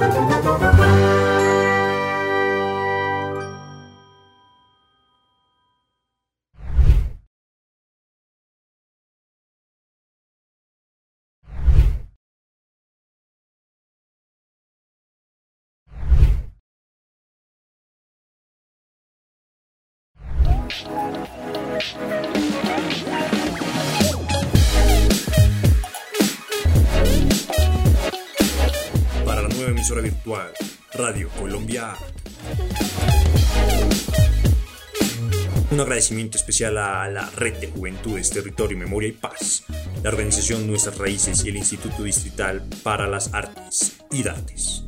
Para virtual, Radio Colombia. Un agradecimiento especial a la Red de Juventudes, Territorio, Memoria y Paz, la organización Nuestras Raíces y el Instituto Distrital para las Artes y Dates.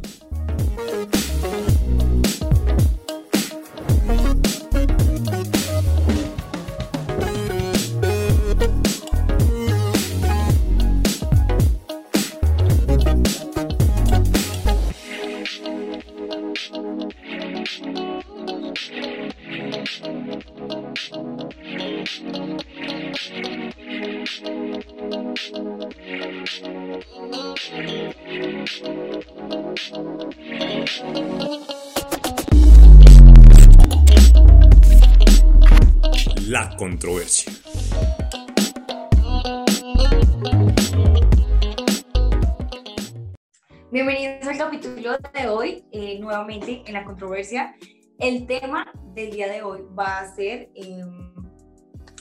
De hoy, eh, nuevamente en la controversia. El tema del día de hoy va a ser em,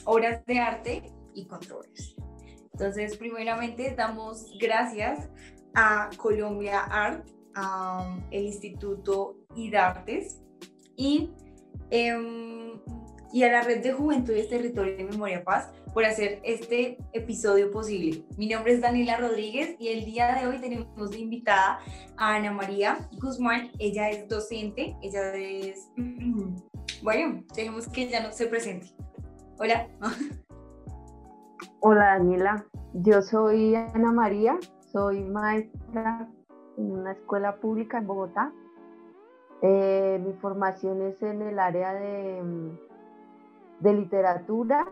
obras de arte y controversia. Entonces, primeramente damos gracias a Colombia Art, a el Instituto IDARTES y, em, y a la Red de Juventudes Territorio de Memoria Paz por hacer este episodio posible. Mi nombre es Daniela Rodríguez y el día de hoy tenemos de invitada a Ana María Guzmán. Ella es docente, ella es... Bueno, dejemos que ella no se presente. Hola. Hola Daniela, yo soy Ana María, soy maestra en una escuela pública en Bogotá. Eh, mi formación es en el área de, de literatura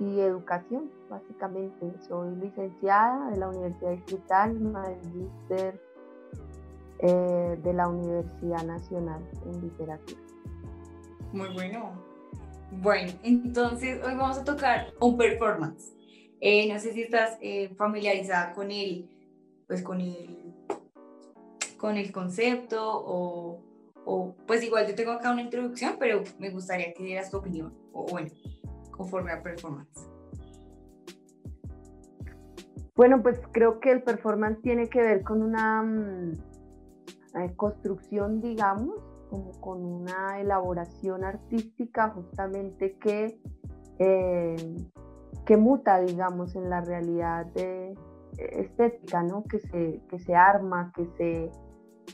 y educación, básicamente. Soy licenciada de la Universidad Distrital, magíster eh, de la Universidad Nacional en Literatura. Muy bueno. Bueno, entonces hoy vamos a tocar un performance. Eh, no sé si estás eh, familiarizada con el, pues con el, con el concepto o, o, pues igual yo tengo acá una introducción, pero me gustaría que dieras tu opinión, o bueno, conforme a performance. Bueno, pues creo que el performance tiene que ver con una mm, eh, construcción, digamos, como con una elaboración artística justamente que, eh, que muta, digamos, en la realidad de, estética, ¿no? Que se, que se arma, que, se,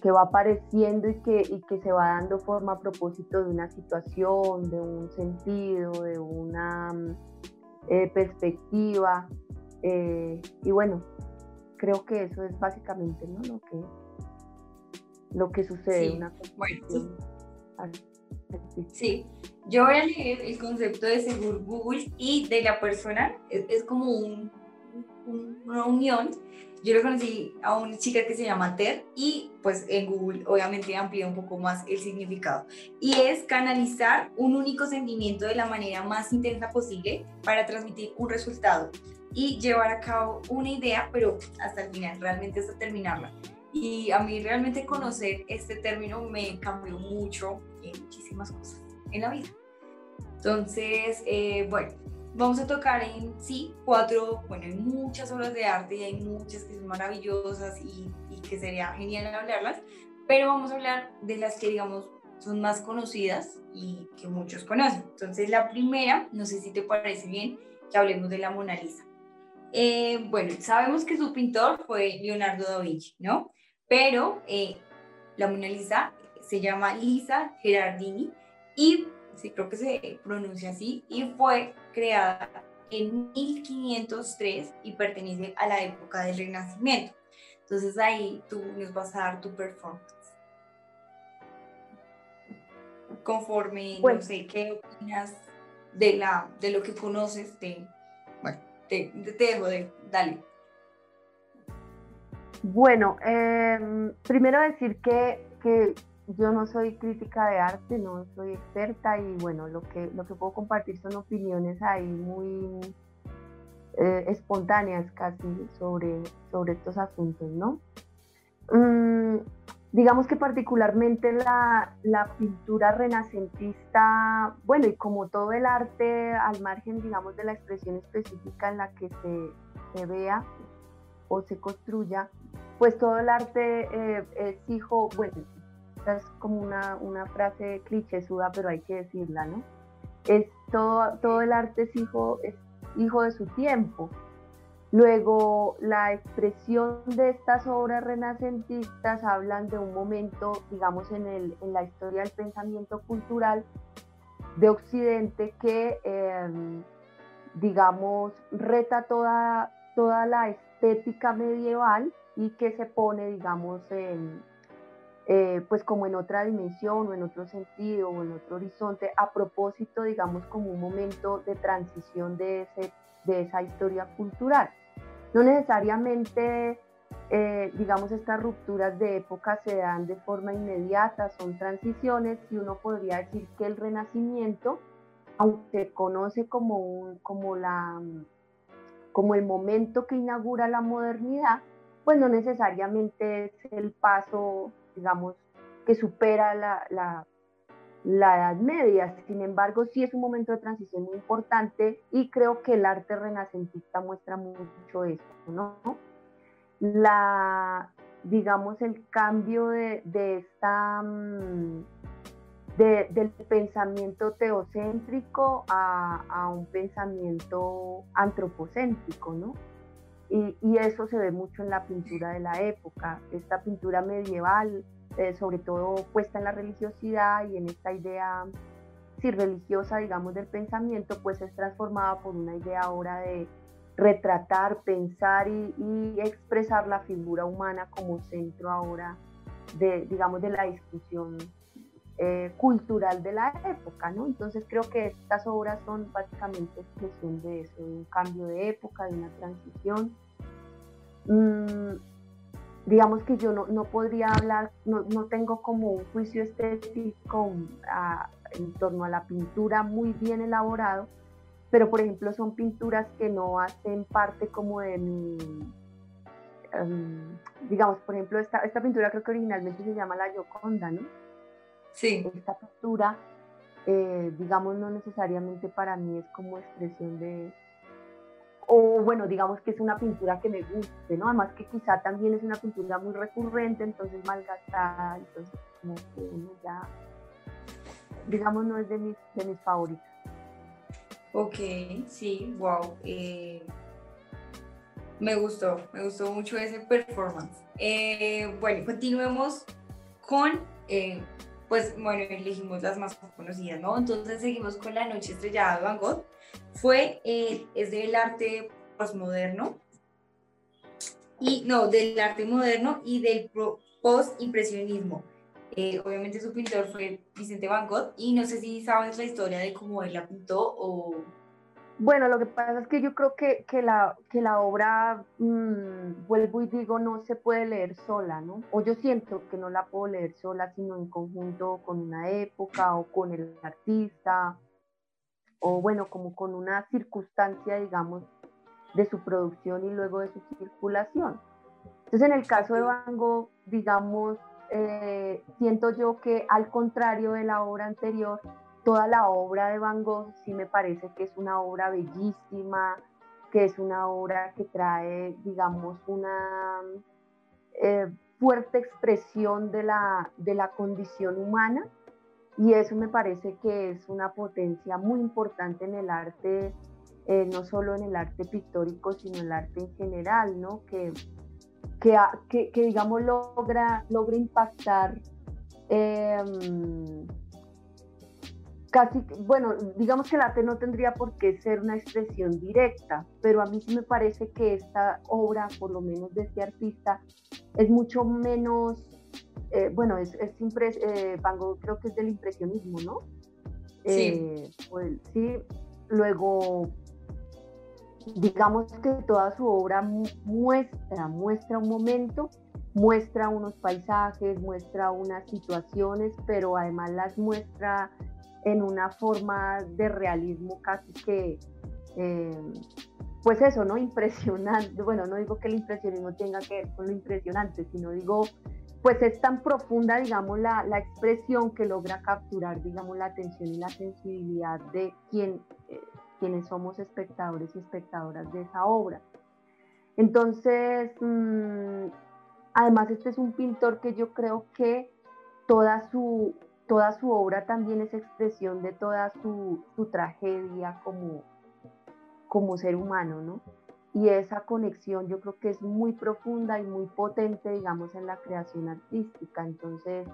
que va apareciendo y que, y que se va dando forma a propósito de una situación, de un sentido, de una eh, perspectiva. Eh, y bueno, creo que eso es básicamente ¿no? lo, que, lo que sucede. Sí, una bueno. Sí, yo voy a leer el concepto de seguro Google y de la persona, es, es como un, un- una unión. Yo lo conocí a una chica que se llama Ter y pues en Google obviamente amplía un poco más el significado. Y es canalizar un único sentimiento de la manera más intensa posible para transmitir un resultado y llevar a cabo una idea, pero hasta el final, realmente hasta terminarla. Y a mí realmente conocer este término me cambió mucho en muchísimas cosas en la vida. Entonces, eh, bueno, vamos a tocar en sí cuatro, bueno, hay muchas obras de arte y hay muchas que son maravillosas y, y que sería genial hablarlas, pero vamos a hablar de las que, digamos, son más conocidas y que muchos conocen. Entonces, la primera, no sé si te parece bien, que hablemos de la Mona Lisa. Eh, bueno, sabemos que su pintor fue Leonardo da Vinci, ¿no? Pero eh, la Mona Lisa se llama Lisa Gerardini y sí creo que se pronuncia así y fue creada en 1503 y pertenece a la época del Renacimiento. Entonces ahí tú nos vas a dar tu performance. Conforme, no Bueno. sé, ¿qué opinas de, la, de lo que conoces de... Bueno, te, te dejo de... Dale. Bueno, em, primero decir que, que, yo no soy crítica de arte, no soy experta y bueno, lo que, lo que puedo compartir son opiniones ahí muy eh, espontáneas casi sobre, sobre estos asuntos, ¿no? Mm, digamos que particularmente la, la, pintura renacentista, bueno, y como todo el arte al margen, digamos, de la expresión específica en la que se, se vea o se construya, pues todo el arte eh, bueno, es como una, una frase suda, pero hay que decirla, ¿no? Es todo, todo el arte es hijo, es hijo de su tiempo. Luego, la expresión de estas obras renacentistas hablan de un momento, digamos, en, el, en la historia del pensamiento cultural de Occidente que, em, digamos, reta toda, toda la estética medieval y que se pone, digamos, en, eh, pues como en otra dimensión o en otro sentido o en otro horizonte, a propósito, digamos, como un momento de transición de, ese, de esa historia cultural. No necesariamente, eh, digamos, estas rupturas de época se dan de forma inmediata, son transiciones y uno podría decir que el renacimiento, aunque se conoce como, un, como, la, como el momento que inaugura la modernidad, pues no necesariamente es el paso digamos, que supera la, la, la Edad Media. Sin embargo, sí es un momento de transición muy importante y creo que el arte renacentista muestra mucho eso, ¿no? La, digamos, el cambio de, de esta, mm, de, del pensamiento teocéntrico a, a, un pensamiento antropocéntrico, ¿no? Y, eso se ve mucho en la pintura de la época, esta pintura medieval, eh, sobre todo puesta en la religiosidad y en esta idea si religiosa, digamos, del pensamiento, pues es transformada por una idea ahora de retratar, pensar y, expresar la figura humana como centro ahora de, digamos, de la discusión eh, cultural de la época, ¿no? Entonces creo que estas obras son básicamente expresión de eso, de un cambio de época, de una transición Mm, digamos que yo no, no podría hablar, no, no, tengo como un juicio estético en torno a la pintura muy bien elaborado, pero por ejemplo son pinturas que no hacen parte como de mi, em, digamos, por ejemplo, esta, esta pintura creo que originalmente se llama La Gioconda, ¿no? Sí. Esta pintura, eh, digamos, no necesariamente para mí es como expresión de, o bueno, digamos que es una pintura que me guste, ¿no? Además que quizá también es una pintura muy recurrente, entonces malgastada, entonces como que uno ya, digamos, no es de mis, de mis favoritos. Ok, sí, wow. Eh, me gustó, me gustó mucho ese performance. Eh, bueno, continuemos con, eh, pues bueno, elegimos las más conocidas, ¿no? Entonces seguimos con La Noche Estrellada de Van Gogh fue, eh, es del arte postmoderno, y no, del arte moderno y del post-impresionismo. Eh, obviamente su pintor fue Vicente Van Gogh y no sé si sabes la historia de cómo él la pintó o... Bueno, lo que pasa es que yo creo que, que la, que la obra, mm, vuelvo y digo, no se puede leer sola, ¿no? O yo siento que no la puedo leer sola, sino en conjunto con una época o con el artista o bueno, como con una circunstancia, digamos, de su producción y luego de su circulación. Entonces, en el caso de Van Gogh, digamos, eh, siento yo que al contrario de la obra anterior, toda la obra de Van Gogh sí me parece que es una obra bellísima, que es una obra que trae, digamos, una eh, fuerte expresión de la, de la condición humana y eso me parece que es una potencia muy importante en el arte, eh, no solo en el arte pictórico, sino en el arte en general, ¿no? Que, que, digamos, logra, logra impactar em, casi, bueno, digamos que el arte no tendría por qué ser una expresión directa, pero a mí sí me parece que esta obra, por lo menos de este artista, es mucho menos eh, bueno, es, es eh, Van Gogh creo que es del impresionismo, ¿no? Sí. Eh, pues, sí, luego, digamos que toda su obra muestra, muestra un momento, muestra unos paisajes, muestra unas situaciones, pero además las muestra en una forma de realismo casi que, eh, pues eso, ¿no? Impresionante. Bueno, no digo que el impresionismo tenga que ver con lo impresionante, sino digo, pues es tan profunda, digamos, la, la expresión que logra capturar, digamos, la atención y la sensibilidad de eh, quienes somos espectadores y espectadoras de esa obra. Entonces, mm, además, este es un pintor que yo creo que toda su, toda su obra también es expresión de toda su, su tragedia como, como ser humano, ¿no? Y esa conexión yo creo que es muy profunda y muy potente, digamos, en la creación artística. Entonces,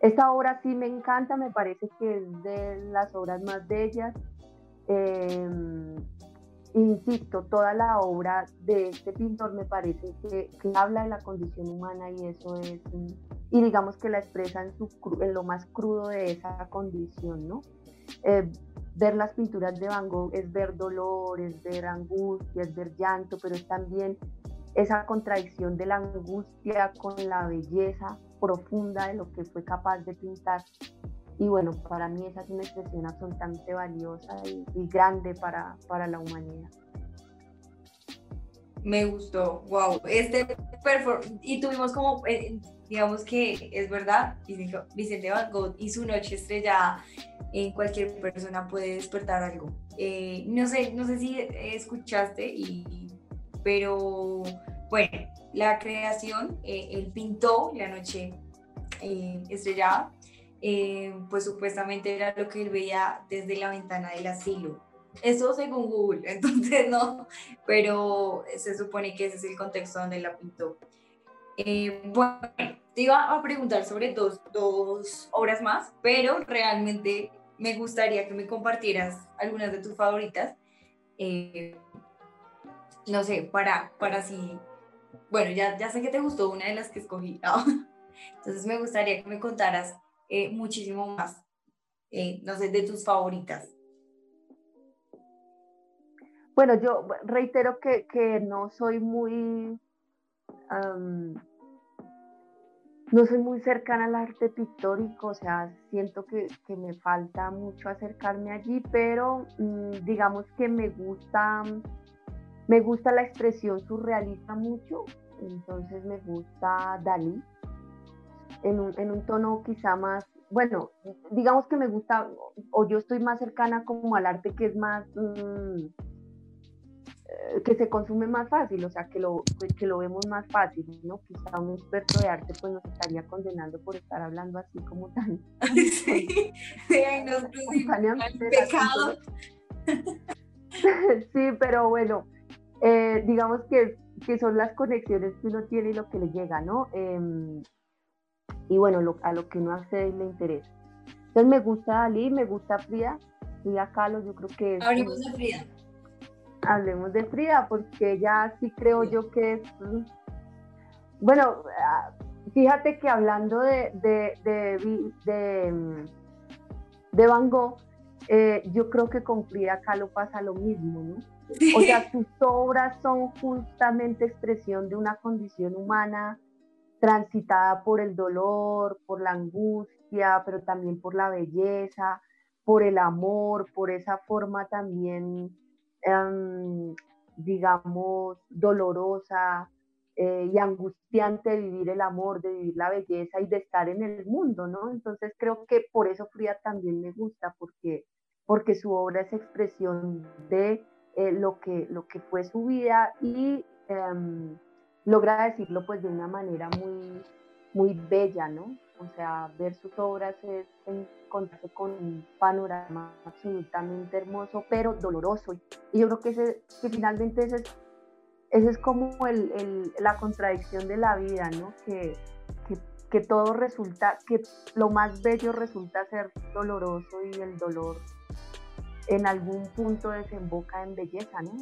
esta obra sí me encanta, me parece que es de las obras más bellas. Em, insisto, toda la obra de este pintor me parece que, habla de la condición humana y eso es, y digamos que la expresa en, su, en lo más crudo de esa condición, ¿no? Eh, ver las pinturas de Van Gogh es ver dolor, es ver angustia, es ver llanto, pero es también esa contradicción de la angustia con la belleza profunda de lo que fue capaz de pintar. Y bueno, para mí esa es una expresión absolutamente valiosa y, grande para, para la humanidad. Me gustó, wow. Este y tuvimos como, eh, digamos que es verdad, Vicente Van Gogh y su noche estrellada en cualquier persona puede despertar algo. Eh, no sé, no sé si escuchaste, y, pero bueno, la creación, eh, él pintó la noche eh, estrellada, pues supuestamente era lo que él veía desde la ventana del asilo. Eso según Google, entonces no, pero se supone que ese es el contexto donde la pintó. bueno, te iba a preguntar sobre dos, dos obras más, pero realmente me gustaría que me compartieras algunas de tus favoritas. Eh, no sé, para, para si, bueno, ya, ya sé que te gustó una de las que escogí, entonces me gustaría que me contaras eh, muchísimo más, eh, no sé, de tus favoritas. Bueno, yo reitero que, que no soy muy no soy muy cercana al arte pictórico, o sea, siento que, me falta mucho acercarme allí, pero mm, digamos que me gusta, me gusta la expresión surrealista mucho, entonces me gusta Dalí, en un, en un tono quizá más, bueno, digamos que me gusta, o yo estoy más cercana como al arte que es más... Mm, que se consume más fácil, o sea, que lo, pues, que lo vemos más fácil, ¿no? Quizá un experto de arte pues nos estaría condenando por estar hablando así como tan... sí, sí, nos pecado. sí, pero bueno, eh, digamos que, que, son las conexiones que uno tiene y lo que le llega, ¿no? Em, y bueno, a lo que uno hace le interesa. Entonces me gusta Ali, me gusta Frida, Frida Kahlo, yo creo que... Hablemos de Frida hablemos de Frida, porque ya sí creo yo que es... Mm, bueno, ah, fíjate que hablando de, de, de, mm, de, Van Gogh, eh, yo creo que con Frida Kahlo pasa lo mismo, ¿no? O sea, sus obras son justamente expresión de una condición humana transitada por el dolor, por la angustia, pero también por la belleza, por el amor, por esa forma también Em, digamos, dolorosa eh, y angustiante de vivir el amor, de vivir la belleza y de estar en el mundo, ¿no? Entonces creo que por eso Frida también me gusta, porque, porque su obra es expresión de eh, lo, que, lo que fue su vida y em, logra decirlo pues de una manera muy, muy bella, ¿no? O sea, ver sus obras es encontrarse con un panorama absolutamente hermoso, pero doloroso. Y yo creo que, ese, que finalmente ese es, ese es como el, el, la contradicción de la vida, ¿no? Que, que, que, todo resulta, que lo más bello resulta ser doloroso y el dolor en algún punto desemboca en belleza, ¿no?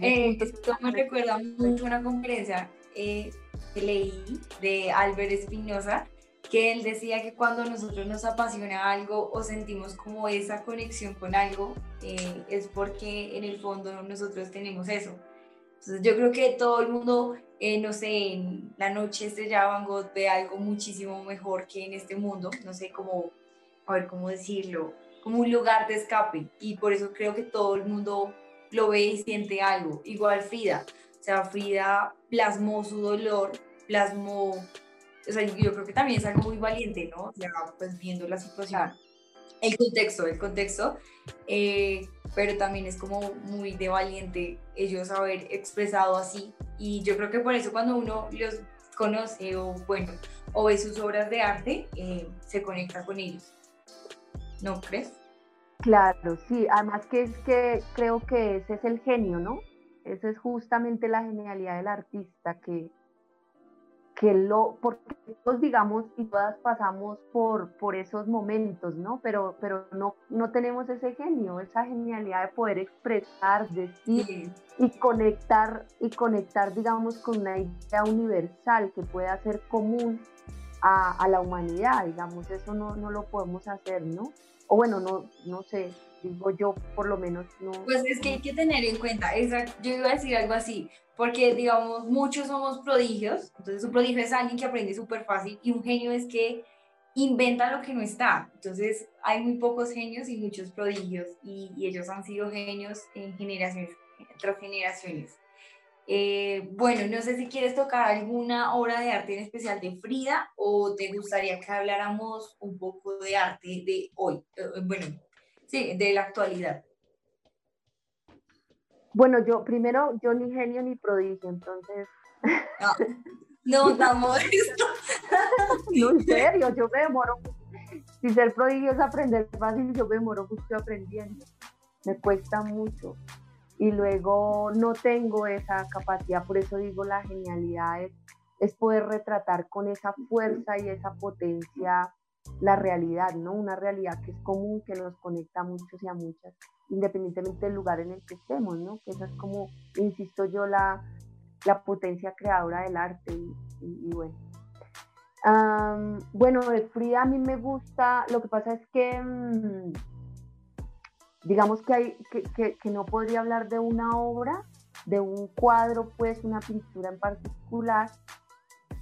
Eh, esto me recuerda mucho una conferencia eh, que leí de Albert Espinosa que él decía que cuando nosotros nos apasiona algo o sentimos como esa conexión con algo, eh, es porque en el fondo nosotros tenemos eso. Entonces yo creo que todo el mundo, eh, no sé, en la noche estrellada Van Gogh ve algo muchísimo mejor que en este mundo, no sé cómo, a ver cómo decirlo, como un lugar de escape y por eso creo que todo el mundo lo ve y siente algo. Igual Frida, o sea, Frida plasmó su dolor, plasmó, o sea, yo creo que también es algo muy valiente, ¿no? O sea, pues viendo la situación, el contexto, el contexto, eh, pero también es como muy de valiente ellos haber expresado así y yo creo que por eso cuando uno los conoce o bueno, o ve sus obras de arte, eh, se conecta con ellos. ¿no crees? Claro, sí, además que es que creo que ese es el genio, ¿no? Esa es justamente la genialidad del artista, que, que lo, porque todos digamos y todas pasamos por, por esos momentos, ¿no? Pero, pero no, no tenemos ese genio, esa genialidad de poder expresar, decir y conectar, y conectar, digamos, con una idea universal que pueda ser común a, a la humanidad, digamos, eso no, no lo podemos hacer, ¿no? o bueno, no, no sé, yo por lo menos no. Pues es que hay que tener en cuenta, yo iba a decir algo así, porque digamos, muchos somos prodigios, entonces un prodigio es alguien que aprende súper fácil y un genio es que inventa lo que no está, entonces hay muy pocos genios y muchos prodigios y, y ellos han sido genios en generaciones, tras generaciones. Eh, bueno, no sé si quieres tocar alguna obra de arte en especial de Frida o te gustaría que habláramos un poco de arte de hoy, eh, bueno, sí, de la actualidad. Bueno, yo primero, yo ni genio ni prodigio, entonces... No, no tan modesto. no, en serio, yo me demoro. Si ser prodigio es aprender fácil, yo me demoro mucho aprendiendo. Me cuesta mucho y luego no tengo esa capacidad, por eso digo la genialidad es, poder retratar con esa fuerza y esa potencia la realidad, ¿no? Una realidad que es común, que nos conecta a muchos y a muchas, independientemente del lugar en el que estemos, ¿no? Que esa es como, insisto yo, la, la potencia creadora del arte y, bueno. bueno, de Frida a mí me gusta, lo que pasa es que... Mm, digamos que, hay, que, que, no podría hablar de una obra, de un cuadro, pues una pintura en particular,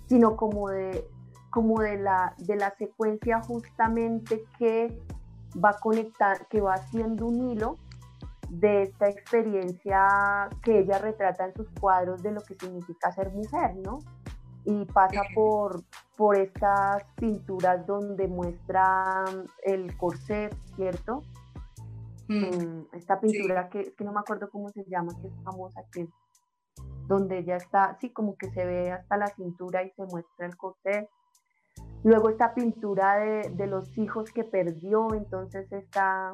sino como de, como de, la, de la secuencia justamente que va a conectar, que va haciendo un hilo de esta experiencia que ella retrata en sus cuadros de lo que significa ser mujer, ¿no? Y pasa por, por estas pinturas donde muestra el corset, ¿cierto? Mm. esta pintura que, que no me acuerdo cómo se llama, que es famosa, que es donde ella está, sí, como que se ve hasta la cintura y se muestra el corte. Luego esta pintura de, de, los hijos que perdió, entonces está,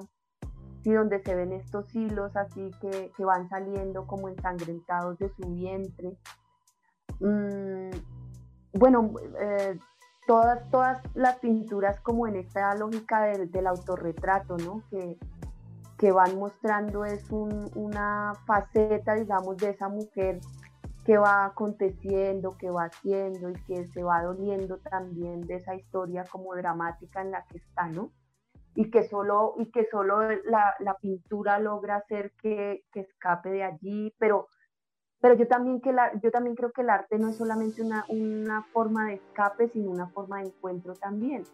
sí, donde se ven estos hilos así que, que van saliendo como ensangrentados de su vientre. Mm, bueno, eh, todas, todas las pinturas como en esta lógica del, autorretrato, ¿no? Que, que van mostrando es una faceta, digamos, de esa mujer que va aconteciendo, que va haciendo y que se va doliendo también de esa historia como dramática en la que está, ¿no? Y que solo, y que solo la, la pintura logra hacer que, que, escape de allí, pero, pero yo, también que la, yo también creo que el arte no es solamente una, una forma de escape, sino una forma de encuentro también,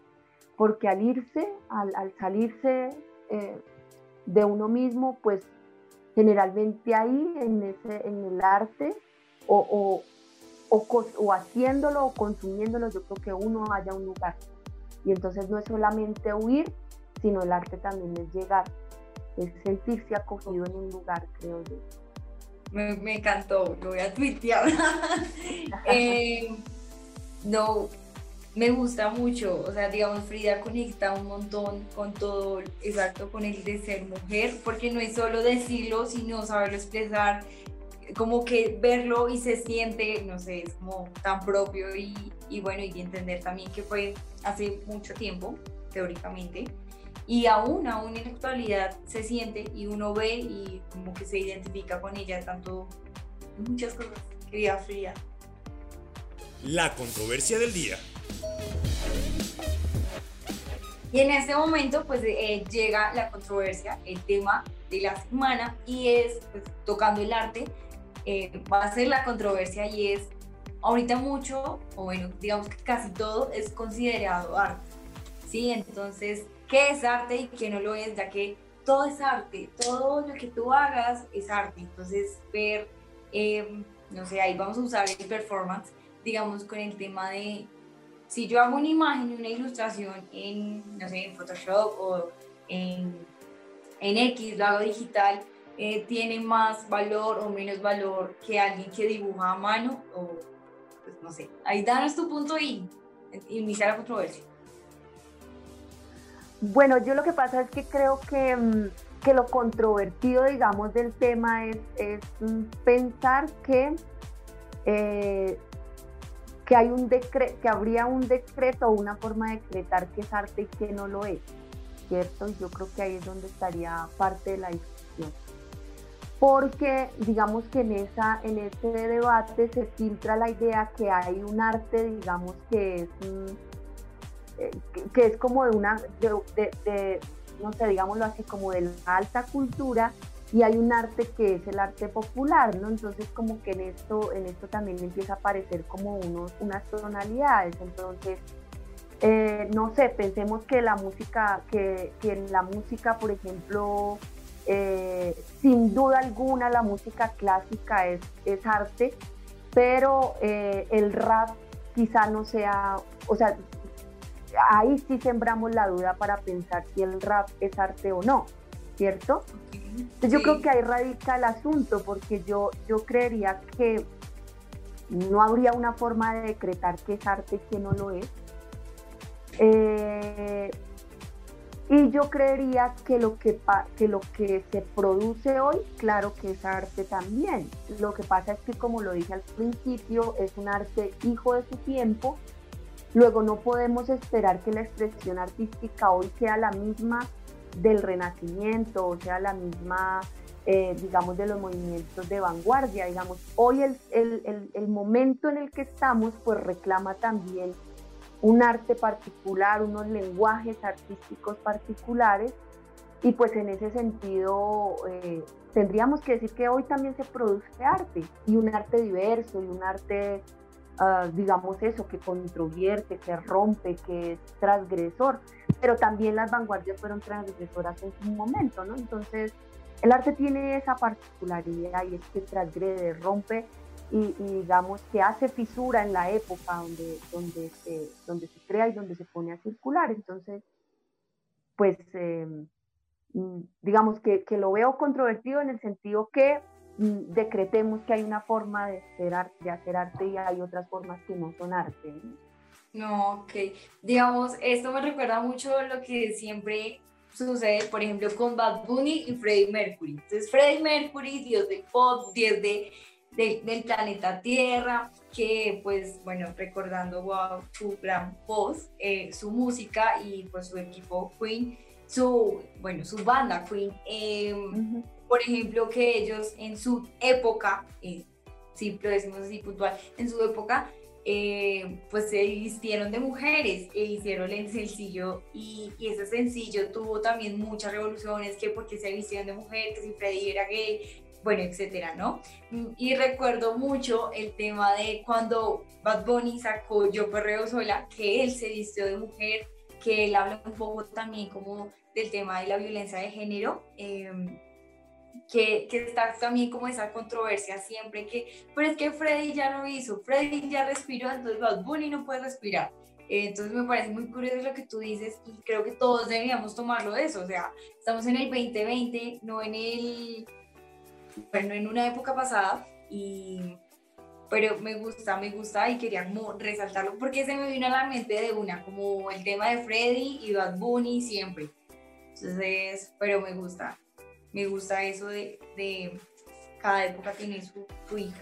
porque al irse, al, al salirse eh, de uno mismo, pues generalmente ahí en, ese, en el arte o, o, haciéndolo o consumiéndolo, yo creo que uno haya un lugar. Y entonces no es solamente huir, sino el arte también es llegar, es sentirse acogido en un lugar, creo yo. Me, me encantó, lo voy a tuitear. eh, no, me gusta mucho, o sea, digamos, Frida conecta un montón con todo, exacto, con el de ser mujer, porque no es solo decirlo, sino saberlo expresar, como que verlo y se siente, no sé, es como tan propio y, y bueno, y entender también que fue hace mucho tiempo, teóricamente, y aún, aún en la actualidad se siente y uno ve y como que se identifica con ella, tanto muchas cosas. Querida Frida. La controversia del día. Y en este momento, pues eh, llega la controversia, el tema de la semana, y es pues, tocando el arte, eh, va a ser la controversia y es, ahorita mucho, o bueno, digamos que casi todo es considerado arte, ¿sí? Entonces, ¿qué es arte y qué no lo es? Ya que todo es arte, todo lo que tú hagas es arte. Entonces, ver, em, no sé, ahí vamos a usar el performance, digamos, con el tema de si yo hago una imagen una ilustración en, no sé, en Photoshop o en, en X, lo hago digital, eh, tiene más valor o menos valor que alguien que dibuja a mano o, pues no sé. Ahí danos tu punto y iniciar la controversia. Bueno, yo lo que pasa es que creo que, mm, que lo controvertido, digamos, del tema es, es mm, pensar que eh, que hay un decreto, que habría un decreto o una forma de decretar que es arte y que no lo es, ¿cierto? Yo creo que ahí es donde estaría parte de la discusión. Porque digamos que en, esa, en ese debate se filtra la idea que hay un arte, digamos, que es, eh, que, es como de una, no sé, digámoslo así, como de la alta cultura, y hay un arte que es el arte popular, ¿no? Entonces como que en esto, en esto también empieza a aparecer como unos, unas tonalidades, entonces, eh, no sé, pensemos que la música, que, que en la música, por ejemplo, eh, sin duda alguna la música clásica es, es arte, pero eh, el rap quizá no sea, o sea, ahí sí sembramos la duda para pensar si el rap es arte o no, ¿cierto? yo creo que ahí radica el asunto, porque yo, yo creería que no habría una forma de decretar qué es arte y qué no lo es. Eh, y yo creería que lo que, que lo que se produce hoy, claro que es arte también. Lo que pasa es que, como lo dije al principio, es un arte hijo de su tiempo. Luego no podemos esperar que la expresión artística hoy sea la misma del renacimiento, o sea, la misma, eh, digamos, de los movimientos de vanguardia, digamos. Hoy el, el, el, momento en el que estamos, pues reclama también un arte particular, unos lenguajes artísticos particulares, y pues en ese sentido eh, tendríamos que decir que hoy también se produce arte, y un arte diverso, y un arte Ah, digamos eso, que controvierte, que rompe, que es transgresor, pero también las vanguardias fueron transgresoras en su momento, ¿no? Entonces, el arte tiene esa particularidad y es que transgrede, rompe y, digamos que hace fisura en la época donde, donde, se, donde se crea y donde se pone a circular. Entonces, pues em, mm, digamos que, que, lo veo controvertido en el sentido que decretemos que hay una forma de hacer, arte, de hacer arte y hay otras formas que no son arte. No, ok. Digamos, esto me recuerda mucho lo que siempre sucede, por ejemplo, con Bad Bunny y Freddie Mercury. Entonces, Freddie Mercury, dios del pop, dios de, del planeta Tierra, que pues, bueno, recordando wow, su gran voz, eh, su música y pues su equipo Queen, su, bueno, su banda Queen. Eh, por ejemplo, que ellos en su época, eh, si lo decimos así puntual, en su época, eh, pues se vistieron de mujeres e hicieron el sencillo y, ese sencillo tuvo también muchas revoluciones, que porque se vistieron de mujer, que si Freddy era gay, bueno, etcétera, ¿no? Y recuerdo mucho el tema de cuando Bad Bunny sacó Yo Perreo Sola, que él se vistió de mujer, que él habla un poco también como del tema de la violencia de género. Eh, que, que, está también como esa controversia siempre que, pero es que Freddy ya lo hizo, Freddy ya respiró, entonces Bad Bunny no puede respirar. Eh, entonces me parece muy curioso lo que tú dices y creo que todos deberíamos tomarlo de eso, o sea, estamos en el 2020, no en el, bueno, en una época pasada y pero me gusta, me gusta y quería como resaltarlo porque se me vino a la mente de una, como el tema de Freddy y Bad Bunny siempre. Entonces, pero me gusta me gusta eso de, de cada época tiene su, su, hija.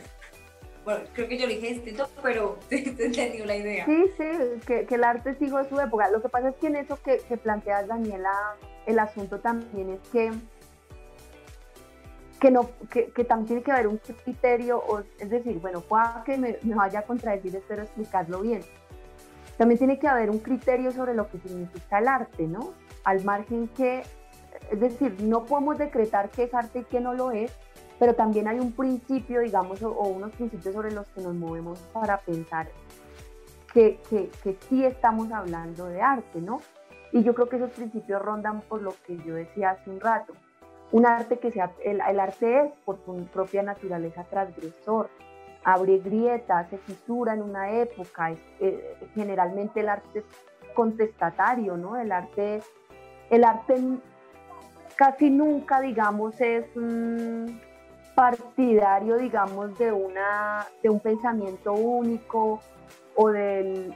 Bueno, creo que yo lo dije distinto, pero te, entendió la idea. Sí, sí, que, que, el arte sigue de su época. Lo que pasa es que en eso que, que planteas, Daniela, el asunto también es que que, no, que, que, también tiene que haber un criterio, o, es decir, bueno, pueda que me, me vaya a contradecir, espero explicarlo bien también tiene que haber un criterio sobre lo que significa el arte, ¿no? Al margen que, es decir, no podemos decretar qué es arte y qué no lo es, pero también hay un principio, digamos, o, unos principios sobre los que nos movemos para pensar que, que, que, sí estamos hablando de arte, ¿no? Y yo creo que esos principios rondan por lo que yo decía hace un rato. Un arte que sea, el, el arte es por su propia naturaleza transgresor, abre grietas, se fisura en una época, eh, generalmente el arte es contestatario, ¿no? El arte, el arte casi nunca, digamos, es partidario, digamos, de, una, de un pensamiento único o del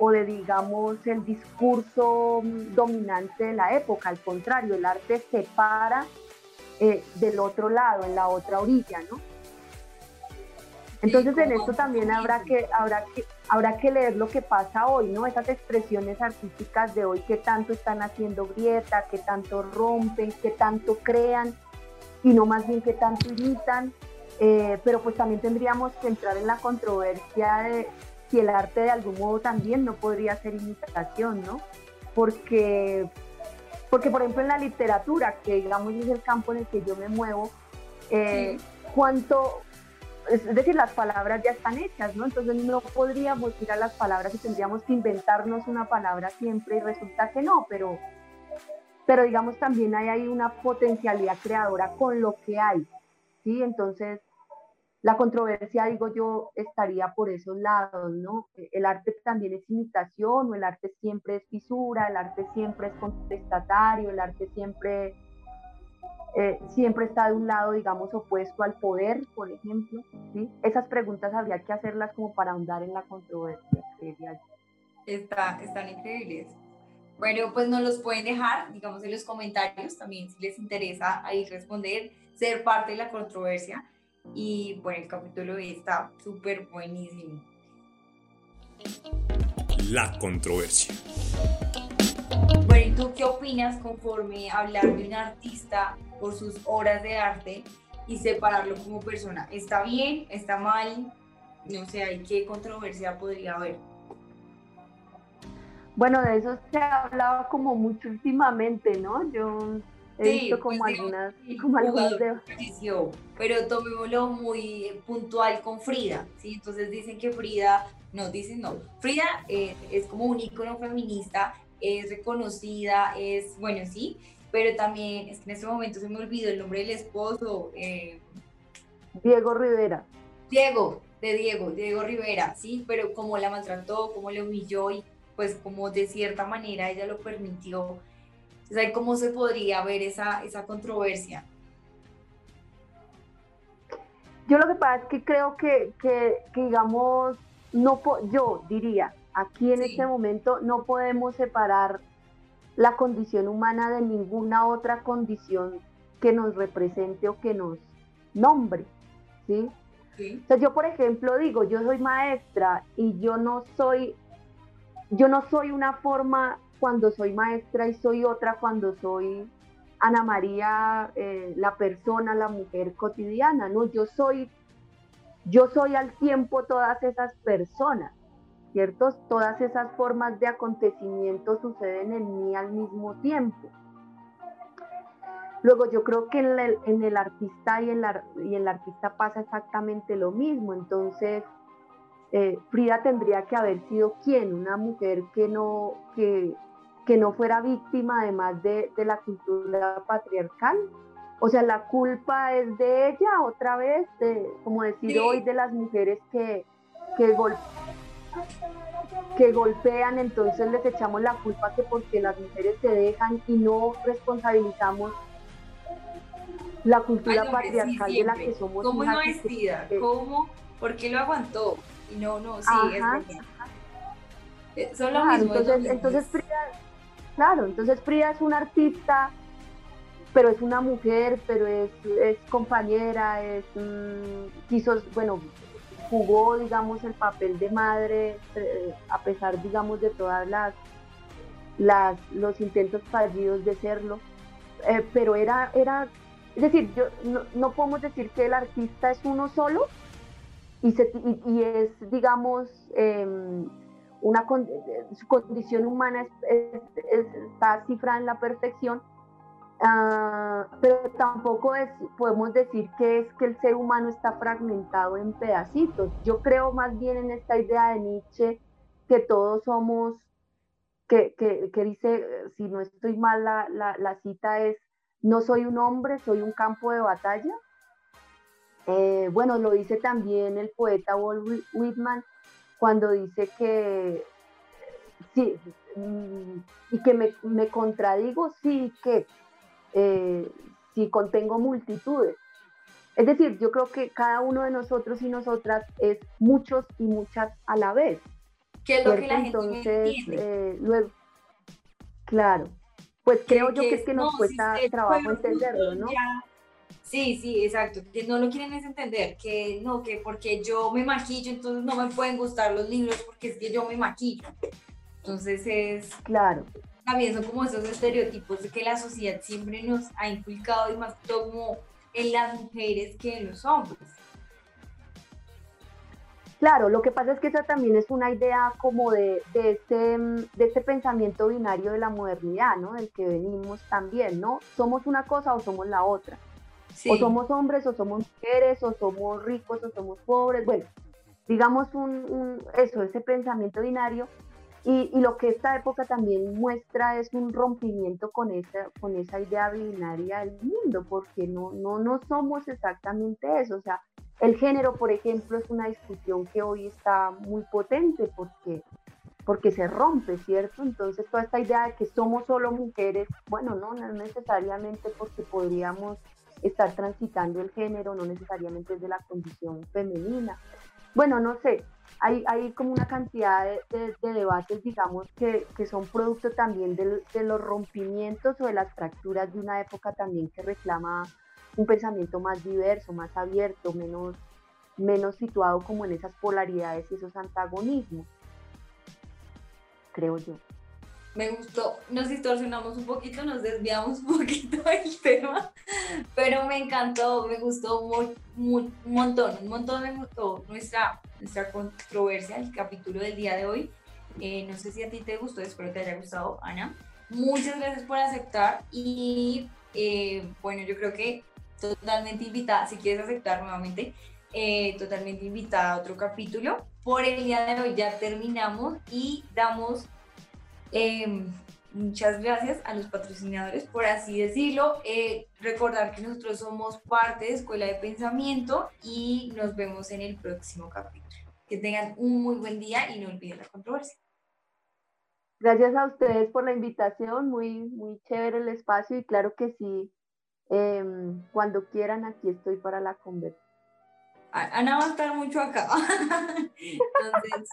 o de, digamos, el discurso dominante de la época. Al contrario, el arte se para eh, del otro lado, en la otra orilla, ¿no? Entonces en esto también habrá que, habrá, que, habrá que leer lo que pasa hoy, ¿no? Esas expresiones artísticas de hoy que tanto están haciendo grieta, que tanto rompen, que tanto crean y no más bien que tanto imitan. Eh, pero pues también tendríamos que entrar en la controversia de si el arte de algún modo también no podría ser imitación, ¿no? Porque, porque por ejemplo en la literatura, que digamos es el campo en el que yo me muevo, eh, cuánto, es decir, las palabras ya están hechas, ¿no? Entonces no podríamos ir a las palabras y tendríamos que inventarnos una palabra siempre y resulta que no, pero, pero digamos también hay, hay una potencialidad creadora con lo que hay, ¿sí? Entonces, la controversia, digo yo, estaría por esos lados, ¿no? El arte también es imitación, o el arte siempre es fisura, el arte siempre es contestatario, el arte siempre eh, siempre está de un lado, digamos, opuesto al poder, por ejemplo. ¿sí? Esas preguntas habría que hacerlas como para ahondar en la controversia, Está, están increíbles. Bueno, pues nos los pueden dejar, digamos, en los comentarios también si les interesa ahí responder, ser parte de la controversia. Y bueno, el capítulo está súper buenísimo. La controversia. Bueno, ¿y tú qué opinas conforme hablar de un artista por sus obras de arte y separarlo como persona? ¿Está bien? ¿Está mal? No sé, ¿y qué controversia podría haber? Bueno, de eso se ha hablado como mucho últimamente, ¿no? Yo he visto como pues, algunas, como algunas de... Pero tomémoslo muy puntual con Frida, ¿sí? Entonces dicen que Frida, no, dicen no, Frida eh, es como un ícono feminista es reconocida, es, bueno, sí, pero también es que en este momento se me olvidó el nombre del esposo. Eh, Diego Rivera. Diego, de Diego, Diego Rivera, sí, pero como la maltrató, cómo le humilló y pues como de cierta manera ella lo permitió. Entonces, ¿cómo se podría ver esa, esa controversia? Yo lo que pasa es que creo que, que, que digamos, no yo diría, Aquí en este momento no podemos separar la condición humana de ninguna otra condición que nos represente o que nos nombre, ¿sí? yo, por ejemplo, digo, yo soy maestra y yo no soy, yo no soy una forma cuando soy maestra y soy otra cuando soy Ana María, eh, la persona, la mujer cotidiana, ¿no? Yo soy, yo soy al tiempo todas esas personas. ¿cierto? Todas esas formas de acontecimiento suceden en mí al mismo tiempo. Luego yo creo que en el, artista y en, la, y en artista pasa exactamente lo mismo. Entonces, eh, Frida tendría que haber sido quien, una mujer que no, que, que no fuera víctima además de, de, la cultura patriarcal. O sea, la culpa es de ella otra vez, de, como decir hoy, de las mujeres que, que golpean que golpean, entonces les echamos la culpa que porque las mujeres se dejan y no responsabilizamos la cultura patriarcal de la que somos. ¿Cómo no vestida? ¿Cómo? ¿Por qué lo aguantó? Y no, no, sí, es verdad. Eh, son lo mismo, entonces, entonces Frida, claro, entonces Frida es una artista, pero es una mujer, pero es, es compañera, es, quiso, bueno, jugó, digamos, el papel de madre, eh, a pesar, digamos, de todas las, las los intentos fallidos de serlo, eh, pero era, era, es decir, yo, no, podemos decir que el artista es uno solo y, es, digamos, em, una su condición humana está cifrada en la perfección, ah, pero tampoco es, podemos decir que es que el ser humano está fragmentado en pedacitos. Yo creo más bien en esta idea de Nietzsche que todos somos, que, que, dice, si no estoy mal, la, la, la, cita es, no soy un hombre, soy un campo de batalla. Eh, bueno, lo dice también el poeta Walt Whitman cuando dice que sí, mm, y que me, me contradigo, sí que eh, sí contengo multitudes. Es decir, yo creo que cada uno de nosotros y nosotras es muchos y muchas a la vez. ¿Qué es lo que la gente Entonces, eh, luego, claro, pues creo yo que es que nos cuesta trabajo entenderlo, ¿no? Sí, sí, exacto. Que no lo quieren es entender, que no, que porque yo me maquillo, entonces no me pueden gustar los libros porque es que yo me maquillo. Entonces es... Claro. También son como esos estereotipos de que la sociedad siempre nos ha inculcado y más como en las mujeres que en los hombres. Claro, lo que pasa es que esa también es una idea como de, de, este, de este pensamiento binario de la modernidad, ¿no? Del que venimos también, ¿no? Somos una cosa o somos la otra. O somos hombres, o somos mujeres, o somos ricos, o somos pobres. Bueno, digamos un, eso, ese pensamiento binario. Y, y, lo que esta época también muestra es un rompimiento con esa, con esa idea binaria del mundo, porque no, no, no somos exactamente eso. O sea, el género, por ejemplo, es una discusión que hoy está muy potente porque, porque se rompe, ¿cierto? Entonces, toda esta idea de que somos solo mujeres, bueno, no, no necesariamente porque podríamos estar transitando el género, no necesariamente es de la condición femenina. Bueno, no sé, hay, hay como una cantidad de, debates, digamos, que, que, son producto también de, de, los rompimientos o de las fracturas de una época también que reclama un pensamiento más diverso, más abierto, menos, menos situado como en esas polaridades y esos antagonismos, creo yo me gustó, nos distorsionamos un poquito, nos desviamos un poquito del tema, pero me encantó, me gustó un, montón, un montón me gustó nuestra, nuestra controversia, el capítulo del día de hoy. Eh, no sé si a ti te gustó, espero te haya gustado, Ana. Muchas gracias por aceptar y eh, bueno, yo creo que totalmente invitada, si quieres aceptar nuevamente, eh, totalmente invitada a otro capítulo. Por el día de hoy ya terminamos y damos Em, muchas gracias a los patrocinadores, por así decirlo. Eh, recordar que nosotros somos parte de Escuela de Pensamiento y nos vemos en el próximo capítulo. Que tengan un muy buen día y no olviden la controversia. Gracias a ustedes por la invitación, muy, muy chévere el espacio y claro que sí, em, cuando quieran aquí estoy para la conversación. Ana va a estar mucho acá. Entonces,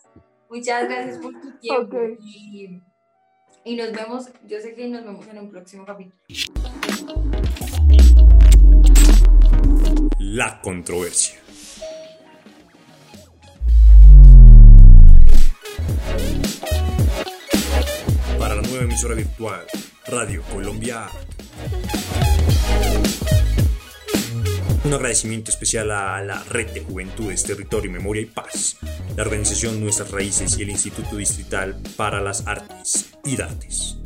muchas gracias por tu tiempo y nos vemos, yo sé que nos vemos en un próximo capítulo. La controversia. Para la nueva emisora virtual, Radio Colombia. Un agradecimiento especial a la Red de Juventudes, Territorio, Memoria y Paz, la organización Nuestras Raíces y el Instituto Distrital para las Artes y Dates.